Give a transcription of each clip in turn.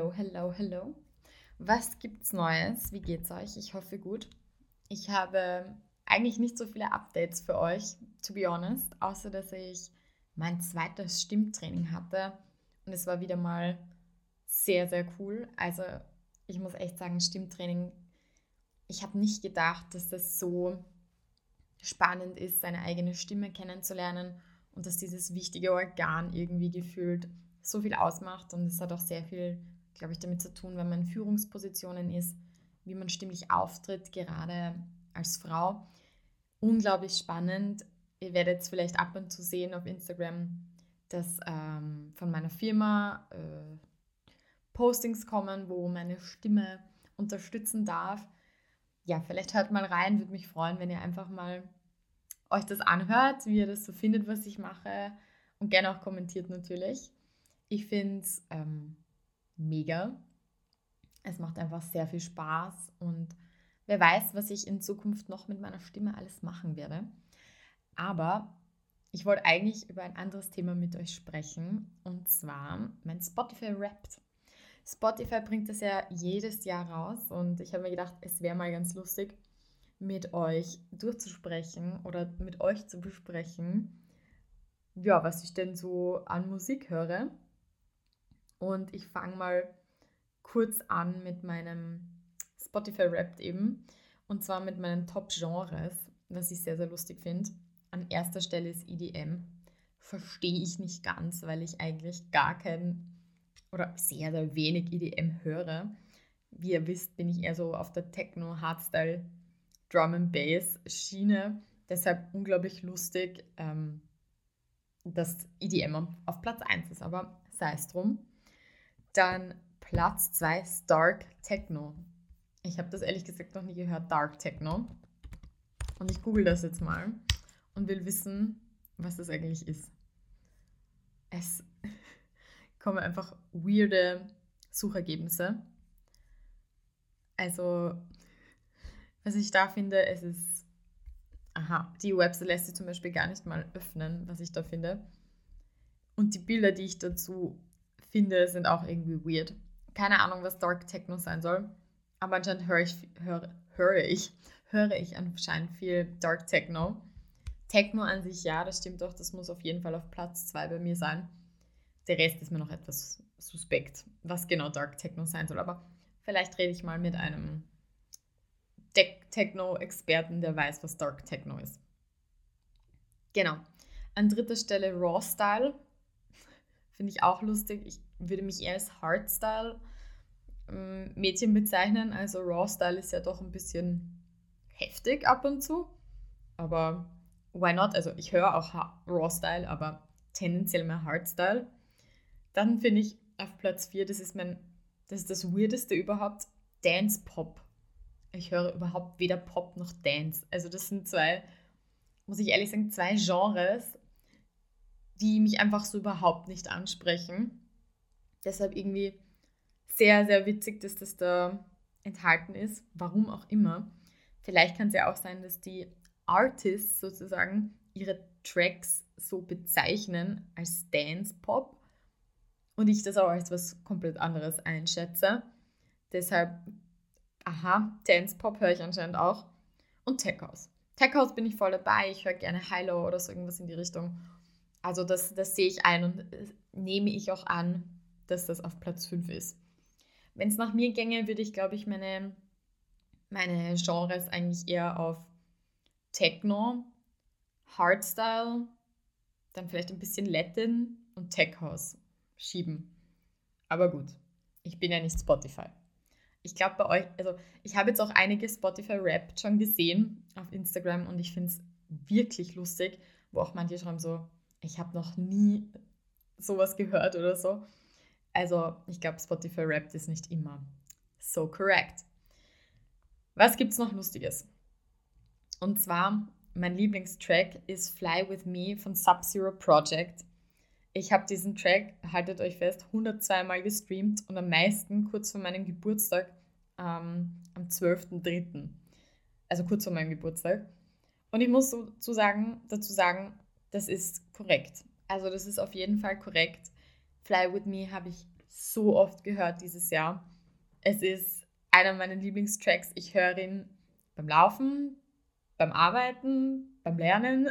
Hello, hello, hello. Was gibt's Neues? Wie geht's euch? Ich hoffe gut. Ich habe eigentlich nicht so viele Updates für euch, to be honest, außer dass ich mein zweites Stimmtraining hatte und es war wieder mal sehr, sehr cool. Also ich muss echt sagen, Stimmtraining, ich habe nicht gedacht, dass das so spannend ist, seine eigene Stimme kennenzulernen und dass dieses wichtige Organ irgendwie gefühlt so viel ausmacht. Und es hat auch sehr viel, glaube ich, damit zu tun, wenn man in Führungspositionen ist, wie man stimmlich auftritt, gerade als Frau. Unglaublich spannend. Ihr werdet es vielleicht ab und zu sehen auf Instagram, dass ähm, von meiner Firma äh, Postings kommen, wo meine Stimme unterstützen darf. Ja, vielleicht hört mal rein, würde mich freuen, wenn ihr einfach mal euch das anhört, wie ihr das so findet, was ich mache und gerne auch kommentiert natürlich. Ich finde es ähm, mega. Es macht einfach sehr viel Spaß und wer weiß, was ich in Zukunft noch mit meiner Stimme alles machen werde. Aber ich wollte eigentlich über ein anderes Thema mit euch sprechen und zwar mein Spotify Wrapped. Spotify bringt das ja jedes Jahr raus und ich habe mir gedacht, es wäre mal ganz lustig, mit euch durchzusprechen oder mit euch zu besprechen, ja, was ich denn so an Musik höre. Und ich fange mal kurz an mit meinem Spotify Rap eben. Und zwar mit meinen Top-Genres, was ich sehr, sehr lustig finde. An erster Stelle ist EDM. Verstehe ich nicht ganz, weil ich eigentlich gar kein oder sehr, sehr wenig EDM höre. Wie ihr wisst, bin ich eher so auf der Techno, Hardstyle, Drum and Bass Schiene. Deshalb unglaublich lustig, ähm, dass EDM auf Platz 1 ist, aber sei es drum. Dann Platz 2 Dark Techno. Ich habe das ehrlich gesagt noch nie gehört, Dark Techno. Und ich google das jetzt mal und will wissen, was das eigentlich ist. Es kommen einfach weirde Suchergebnisse. Also, was ich da finde, es ist. Aha, die Website lässt sich zum Beispiel gar nicht mal öffnen, was ich da finde. Und die Bilder, die ich dazu finde, sind auch irgendwie weird. Keine Ahnung, was Dark Techno sein soll. Aber anscheinend höre ich, höre, höre ich, höre ich anscheinend viel Dark Techno. Techno an sich, ja, das stimmt doch, das muss auf jeden Fall auf Platz 2 bei mir sein. Der Rest ist mir noch etwas suspekt, was genau Dark Techno sein soll. Aber vielleicht rede ich mal mit einem Techno-Experten, der weiß, was Dark Techno ist. Genau. An dritter Stelle Raw Style. Finde ich auch lustig. Ich würde mich eher als Hardstyle ähm, bezeichnen. Also Raw Style ist ja doch ein bisschen heftig ab und zu. Aber why not? Also ich höre auch Raw Style, aber tendenziell mehr Hardstyle. Dann finde ich auf Platz 4, das ist mein, das ist das Weirdeste überhaupt, Dance Pop. Ich höre überhaupt weder Pop noch Dance. Also das sind zwei, muss ich ehrlich sagen, zwei Genres, die mich einfach so überhaupt nicht ansprechen. Deshalb irgendwie sehr, sehr witzig, dass das da enthalten ist. Warum auch immer. Vielleicht kann es ja auch sein, dass die Artists sozusagen ihre Tracks so bezeichnen als Dance Pop und ich das auch als was komplett anderes einschätze. Deshalb, aha, Dance Pop höre ich anscheinend auch. Und Tech House. Tech House bin ich voll dabei. Ich höre gerne Hilo oder so irgendwas in die Richtung. Also das, das sehe ich ein und äh, nehme ich auch an, dass das auf Platz 5 ist. Wenn es nach mir ginge, würde ich, glaube ich, meine, meine Genres eigentlich eher auf Techno, Hardstyle, dann vielleicht ein bisschen Latin und Tech House schieben. Aber gut, ich bin ja nicht Spotify. Ich glaube bei euch, also ich habe jetzt auch einige Spotify-Rap schon gesehen auf Instagram und ich finde es wirklich lustig, wo auch manche schreiben so, ich habe noch nie sowas gehört oder so. Also ich glaube, Spotify Rap ist nicht immer so correct. Was gibt es noch Lustiges? Und zwar, mein Lieblingstrack ist Fly With Me von Sub-Zero Project. Ich habe diesen Track, haltet euch fest, 102 Mal gestreamt und am meisten kurz vor meinem Geburtstag ähm, am 12.03. Also kurz vor meinem Geburtstag. Und ich muss dazu sagen, dazu sagen, das ist korrekt. Also das ist auf jeden Fall korrekt. Fly With Me habe ich so oft gehört dieses Jahr. Es ist einer meiner Lieblingstracks. Ich höre ihn beim Laufen, beim Arbeiten, beim Lernen.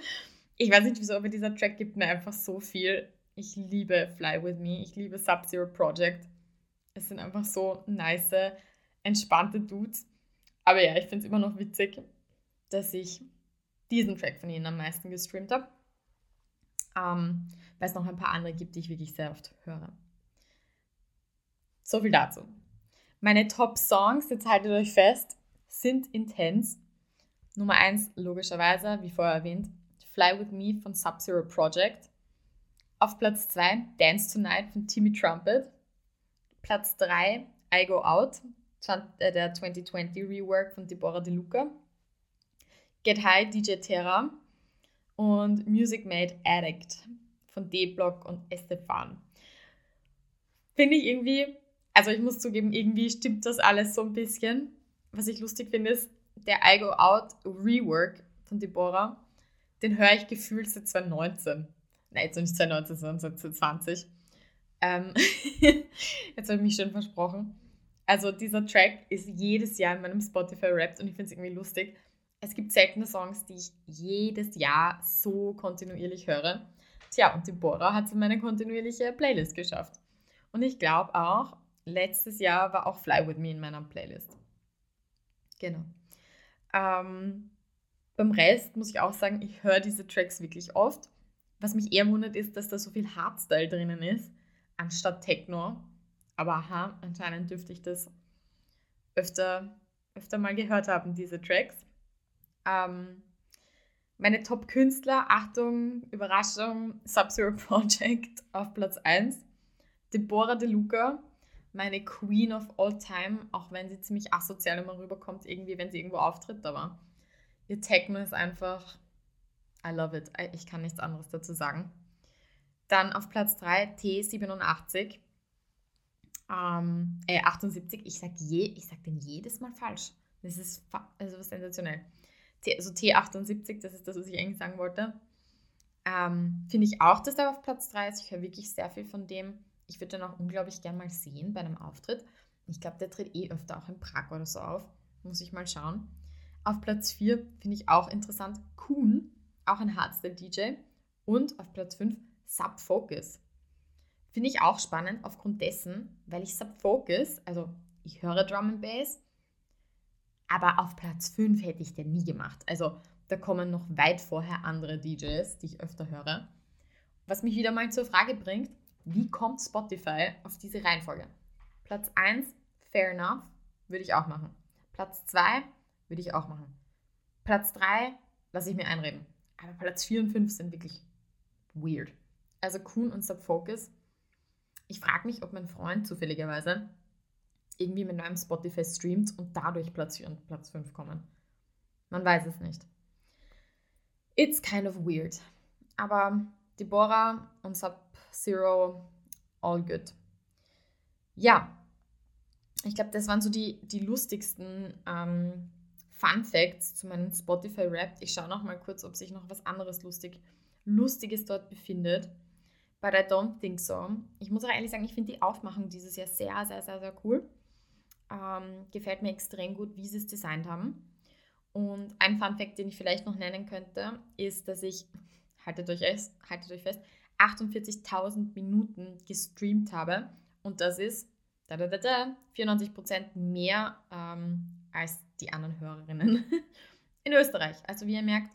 ich weiß nicht wieso, aber dieser Track gibt mir einfach so viel. Ich liebe Fly With Me, ich liebe Sub-Zero Project. Es sind einfach so nice, entspannte Dudes. Aber ja, ich finde es immer noch witzig, dass ich diesen Track von ihnen am meisten gestreamt habe. Ähm, weil es noch ein paar andere gibt, die ich wirklich sehr oft höre. So viel dazu. Meine Top-Songs, jetzt haltet euch fest, sind Intense. Nummer 1, logischerweise, wie vorher erwähnt, Fly With Me von Sub-Zero Project. Auf Platz 2, Dance Tonight von Timmy Trumpet. Platz 3, I Go Out, äh, der 2020 Rework von Deborah De Luca. Get High, DJ Terra. Und Music Made Addict von D-Block und Estefan. Finde ich irgendwie, also ich muss zugeben, irgendwie stimmt das alles so ein bisschen. Was ich lustig finde, ist der I Go Out Rework von Deborah. Den höre ich gefühlt seit 2019. Nein, jetzt nicht 2019, sondern seit 2020. Ähm, jetzt habe ich mich schon versprochen. Also dieser Track ist jedes Jahr in meinem Spotify rappt und ich finde es irgendwie lustig. Es gibt seltene Songs, die ich jedes Jahr so kontinuierlich höre. Tja, und Deborah hat es in meine kontinuierliche Playlist geschafft. Und ich glaube auch, letztes Jahr war auch Fly With Me in meiner Playlist. Genau. Ähm, beim Rest muss ich auch sagen, ich höre diese Tracks wirklich oft. Was mich eher wundert, ist, dass da so viel Hardstyle drinnen ist, anstatt Techno. Aber aha, anscheinend dürfte ich das öfter, öfter mal gehört haben, diese Tracks. Ähm, meine Top-Künstler, Achtung, Überraschung, Sub-Zero Project auf Platz 1. Deborah De Luca, meine Queen of All Time, auch wenn sie ziemlich asozial immer rüberkommt, irgendwie, wenn sie irgendwo auftritt, aber ihr Techno ist einfach, I love it. Ich kann nichts anderes dazu sagen. Dann auf Platz 3 T87, ähm, äh, 78, ich sag, je, ich sag den jedes Mal falsch. Das ist also sensationell. Also T78, das ist das, was ich eigentlich sagen wollte. Ähm, Finde ich auch, dass der auf Platz 3 ist. Ich höre wirklich sehr viel von dem. Ich würde den auch unglaublich gern mal sehen bei einem Auftritt. Ich glaube, der tritt eh öfter auch in Prag oder so auf. Muss ich mal schauen. Auf Platz 4 finde ich auch interessant Kuhn, auch ein Hardstyle-DJ. Und auf Platz 5 Sub Focus. Finde ich auch spannend aufgrund dessen, weil ich Sub Focus, also ich höre Drum and Bass, aber auf Platz 5 hätte ich den nie gemacht. Also da kommen noch weit vorher andere DJs, die ich öfter höre. Was mich wieder mal zur Frage bringt, wie kommt Spotify auf diese Reihenfolge? Platz 1, fair enough, würde ich auch machen. Platz 2, würde ich auch machen. Platz 3, lasse ich mir einreden. Aber Platz 4 und 5 sind wirklich weird. Also Kuhn und Subfocus. Ich frage mich, ob mein Freund zufälligerweise irgendwie mit neuem Spotify streamt und dadurch Platz 4 und Platz 5 kommen. Man weiß es nicht. It's kind of weird. Aber Deborah und Sub-Zero, all good. Ja, ich glaube, das waren so die, die lustigsten ähm, Fun Facts zu meinem Spotify-Rap. Ich schaue noch mal kurz, ob sich noch was anderes lustig, Lustiges dort befindet. But I don't think so. Ich muss auch ehrlich sagen, ich finde die Aufmachung dieses Jahr sehr, sehr, sehr, sehr cool. Ähm, gefällt mir extrem gut, wie sie es designt haben. Und ein Fun Fact, den ich vielleicht noch nennen könnte, ist, dass ich, haltet euch, haltet euch fest, 48.000 Minuten gestreamt habe. Und das ist da, da, da, da, 94% mehr ähm, als die anderen Hörerinnen in Österreich. Also wie ihr merkt,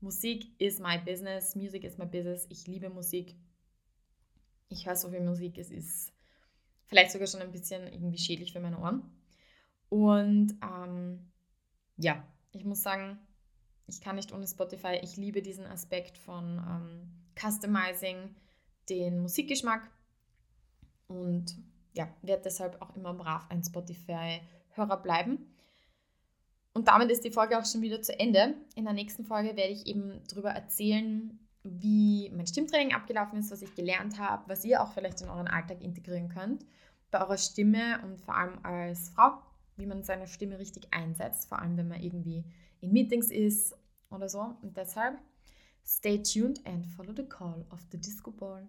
Musik ist my business, Music is my business. Ich liebe Musik. Ich höre so viel Musik, es ist vielleicht sogar schon ein bisschen irgendwie schädlich für meine Ohren. Und ähm, ja, ich muss sagen, ich kann nicht ohne Spotify. Ich liebe diesen Aspekt von ähm, Customizing, den Musikgeschmack und ja, werde deshalb auch immer brav ein Spotify-Hörer bleiben. Und damit ist die Folge auch schon wieder zu Ende. In der nächsten Folge werde ich eben darüber erzählen, wie mein Stimmtraining abgelaufen ist, was ich gelernt habe, was ihr auch vielleicht in euren Alltag integrieren könnt, bei eurer Stimme und vor allem als Frau wie man seine Stimme richtig einsetzt, vor allem wenn man irgendwie in Meetings ist oder so. Und deshalb stay tuned and follow the call of the Disco Ball.